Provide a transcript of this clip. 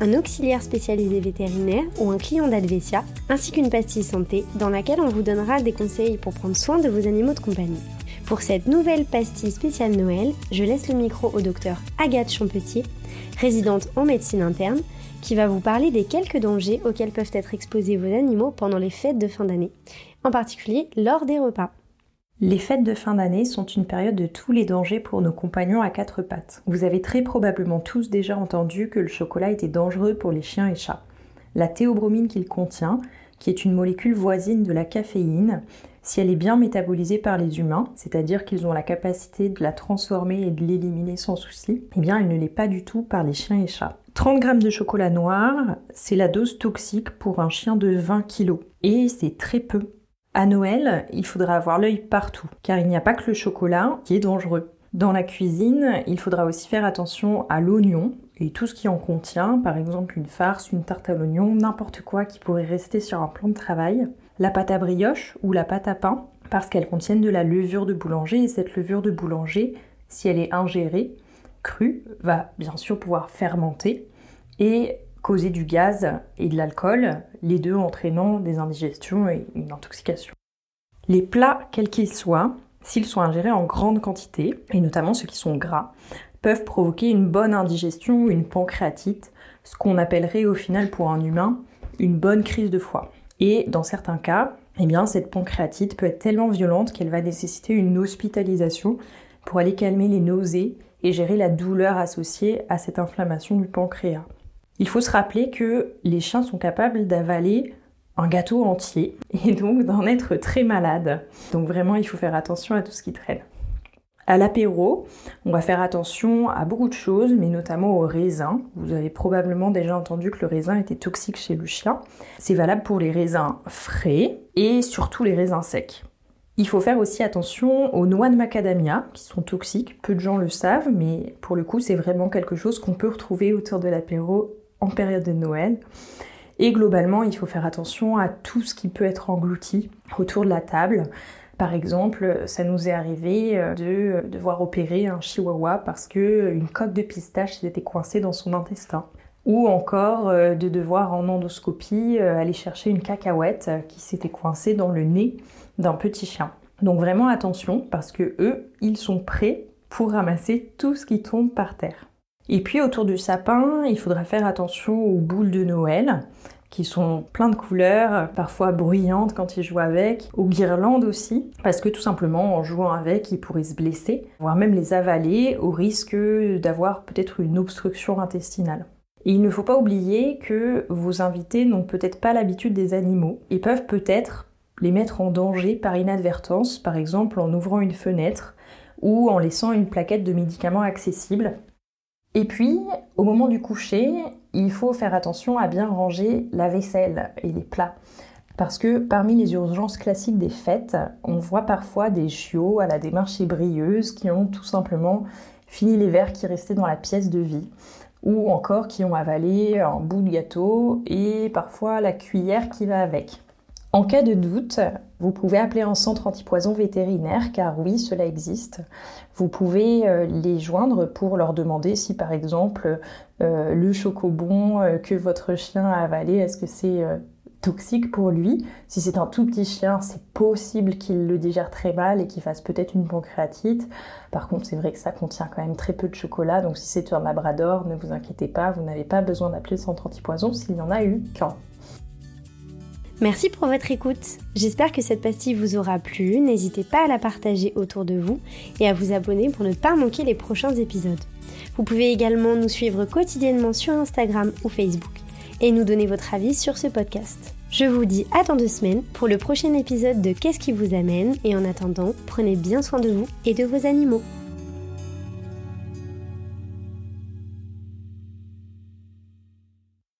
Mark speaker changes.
Speaker 1: un auxiliaire spécialisé vétérinaire ou un client d'Advesia, ainsi qu'une pastille santé dans laquelle on vous donnera des conseils pour prendre soin de vos animaux de compagnie. Pour cette nouvelle pastille spéciale Noël, je laisse le micro au docteur Agathe Champetier, résidente en médecine interne, qui va vous parler des quelques dangers auxquels peuvent être exposés vos animaux pendant les fêtes de fin d'année, en particulier lors des repas.
Speaker 2: Les fêtes de fin d'année sont une période de tous les dangers pour nos compagnons à quatre pattes. Vous avez très probablement tous déjà entendu que le chocolat était dangereux pour les chiens et chats. La théobromine qu'il contient, qui est une molécule voisine de la caféine, si elle est bien métabolisée par les humains, c'est-à-dire qu'ils ont la capacité de la transformer et de l'éliminer sans souci, eh bien elle ne l'est pas du tout par les chiens et chats. 30 grammes de chocolat noir, c'est la dose toxique pour un chien de 20 kg. Et c'est très peu à Noël, il faudra avoir l'œil partout, car il n'y a pas que le chocolat qui est dangereux. Dans la cuisine, il faudra aussi faire attention à l'oignon et tout ce qui en contient, par exemple une farce, une tarte à l'oignon, n'importe quoi qui pourrait rester sur un plan de travail. La pâte à brioche ou la pâte à pain, parce qu'elles contiennent de la levure de boulanger et cette levure de boulanger, si elle est ingérée, crue, va bien sûr pouvoir fermenter et causer du gaz et de l'alcool, les deux entraînant des indigestions et une intoxication. Les plats, quels qu'ils soient, s'ils sont ingérés en grande quantité, et notamment ceux qui sont gras, peuvent provoquer une bonne indigestion ou une pancréatite, ce qu'on appellerait au final pour un humain une bonne crise de foie. Et dans certains cas, eh bien, cette pancréatite peut être tellement violente qu'elle va nécessiter une hospitalisation pour aller calmer les nausées et gérer la douleur associée à cette inflammation du pancréas. Il faut se rappeler que les chiens sont capables d'avaler un gâteau entier et donc d'en être très malades. Donc vraiment, il faut faire attention à tout ce qui traîne. À l'apéro, on va faire attention à beaucoup de choses, mais notamment au raisin. Vous avez probablement déjà entendu que le raisin était toxique chez le chien. C'est valable pour les raisins frais et surtout les raisins secs. Il faut faire aussi attention aux noix de macadamia qui sont toxiques. Peu de gens le savent, mais pour le coup, c'est vraiment quelque chose qu'on peut retrouver autour de l'apéro période de Noël. Et globalement, il faut faire attention à tout ce qui peut être englouti autour de la table. Par exemple, ça nous est arrivé euh, de devoir opérer un chihuahua parce que une coque de pistache était coincée dans son intestin. Ou encore euh, de devoir en endoscopie euh, aller chercher une cacahuète qui s'était coincée dans le nez d'un petit chien. Donc vraiment attention parce que eux, ils sont prêts pour ramasser tout ce qui tombe par terre. Et puis autour du sapin, il faudra faire attention aux boules de Noël qui sont plein de couleurs, parfois bruyantes quand ils jouent avec, aux guirlandes aussi, parce que tout simplement en jouant avec, ils pourraient se blesser, voire même les avaler au risque d'avoir peut-être une obstruction intestinale. Et il ne faut pas oublier que vos invités n'ont peut-être pas l'habitude des animaux et peuvent peut-être les mettre en danger par inadvertance, par exemple en ouvrant une fenêtre ou en laissant une plaquette de médicaments accessible et puis, au moment du coucher, il faut faire attention à bien ranger la vaisselle et les plats. Parce que parmi les urgences classiques des fêtes, on voit parfois des chiots à la démarche ébrieuse qui ont tout simplement fini les verres qui restaient dans la pièce de vie, ou encore qui ont avalé un bout de gâteau et parfois la cuillère qui va avec. En cas de doute, vous pouvez appeler un centre antipoison vétérinaire car oui, cela existe. Vous pouvez euh, les joindre pour leur demander si par exemple euh, le chocobon euh, que votre chien a avalé, est-ce que c'est toxique pour lui? Si c'est un tout petit chien, c'est possible qu'il le digère très mal et qu'il fasse peut-être une pancréatite. Par contre, c'est vrai que ça contient quand même très peu de chocolat, donc si c'est un labrador, ne vous inquiétez pas, vous n'avez pas besoin d'appeler le centre antipoison s'il y en a eu qu'un.
Speaker 1: Merci pour votre écoute. J'espère que cette pastille vous aura plu. N'hésitez pas à la partager autour de vous et à vous abonner pour ne pas manquer les prochains épisodes. Vous pouvez également nous suivre quotidiennement sur Instagram ou Facebook et nous donner votre avis sur ce podcast. Je vous dis à dans deux semaines pour le prochain épisode de Qu'est-ce qui vous amène? Et en attendant, prenez bien soin de vous et de vos animaux.